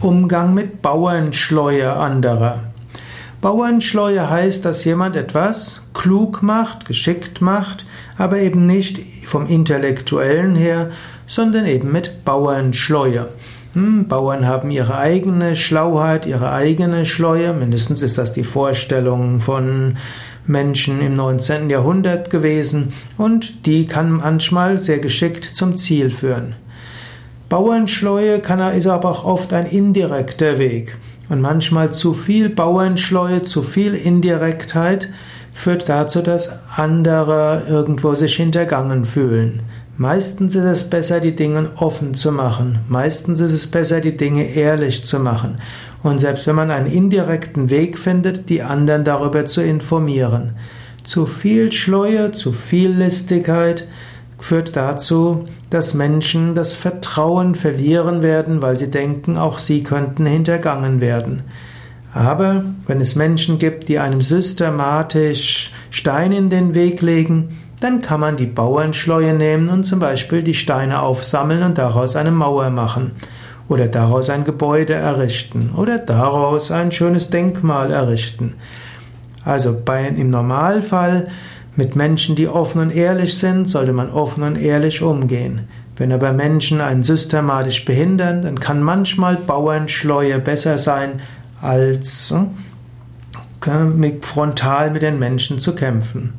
Umgang mit Bauernschleue anderer. Bauernschleue heißt, dass jemand etwas klug macht, geschickt macht, aber eben nicht vom Intellektuellen her, sondern eben mit Bauernschleue. Hm, Bauern haben ihre eigene Schlauheit, ihre eigene Schleue. Mindestens ist das die Vorstellung von Menschen im 19. Jahrhundert gewesen und die kann manchmal sehr geschickt zum Ziel führen. Bauernschleue kann, ist aber auch oft ein indirekter Weg. Und manchmal zu viel Bauernschleue, zu viel Indirektheit führt dazu, dass andere irgendwo sich hintergangen fühlen. Meistens ist es besser, die Dinge offen zu machen. Meistens ist es besser, die Dinge ehrlich zu machen. Und selbst wenn man einen indirekten Weg findet, die anderen darüber zu informieren. Zu viel Schleue, zu viel Listigkeit führt dazu, dass Menschen das Vertrauen verlieren werden, weil sie denken, auch sie könnten hintergangen werden. Aber wenn es Menschen gibt, die einem systematisch Steine in den Weg legen, dann kann man die Bauernschleue nehmen und zum Beispiel die Steine aufsammeln und daraus eine Mauer machen oder daraus ein Gebäude errichten oder daraus ein schönes Denkmal errichten. Also bei, im Normalfall mit Menschen, die offen und ehrlich sind, sollte man offen und ehrlich umgehen. Wenn aber Menschen einen systematisch behindern, dann kann manchmal Bauernschleue besser sein, als hm, frontal mit den Menschen zu kämpfen.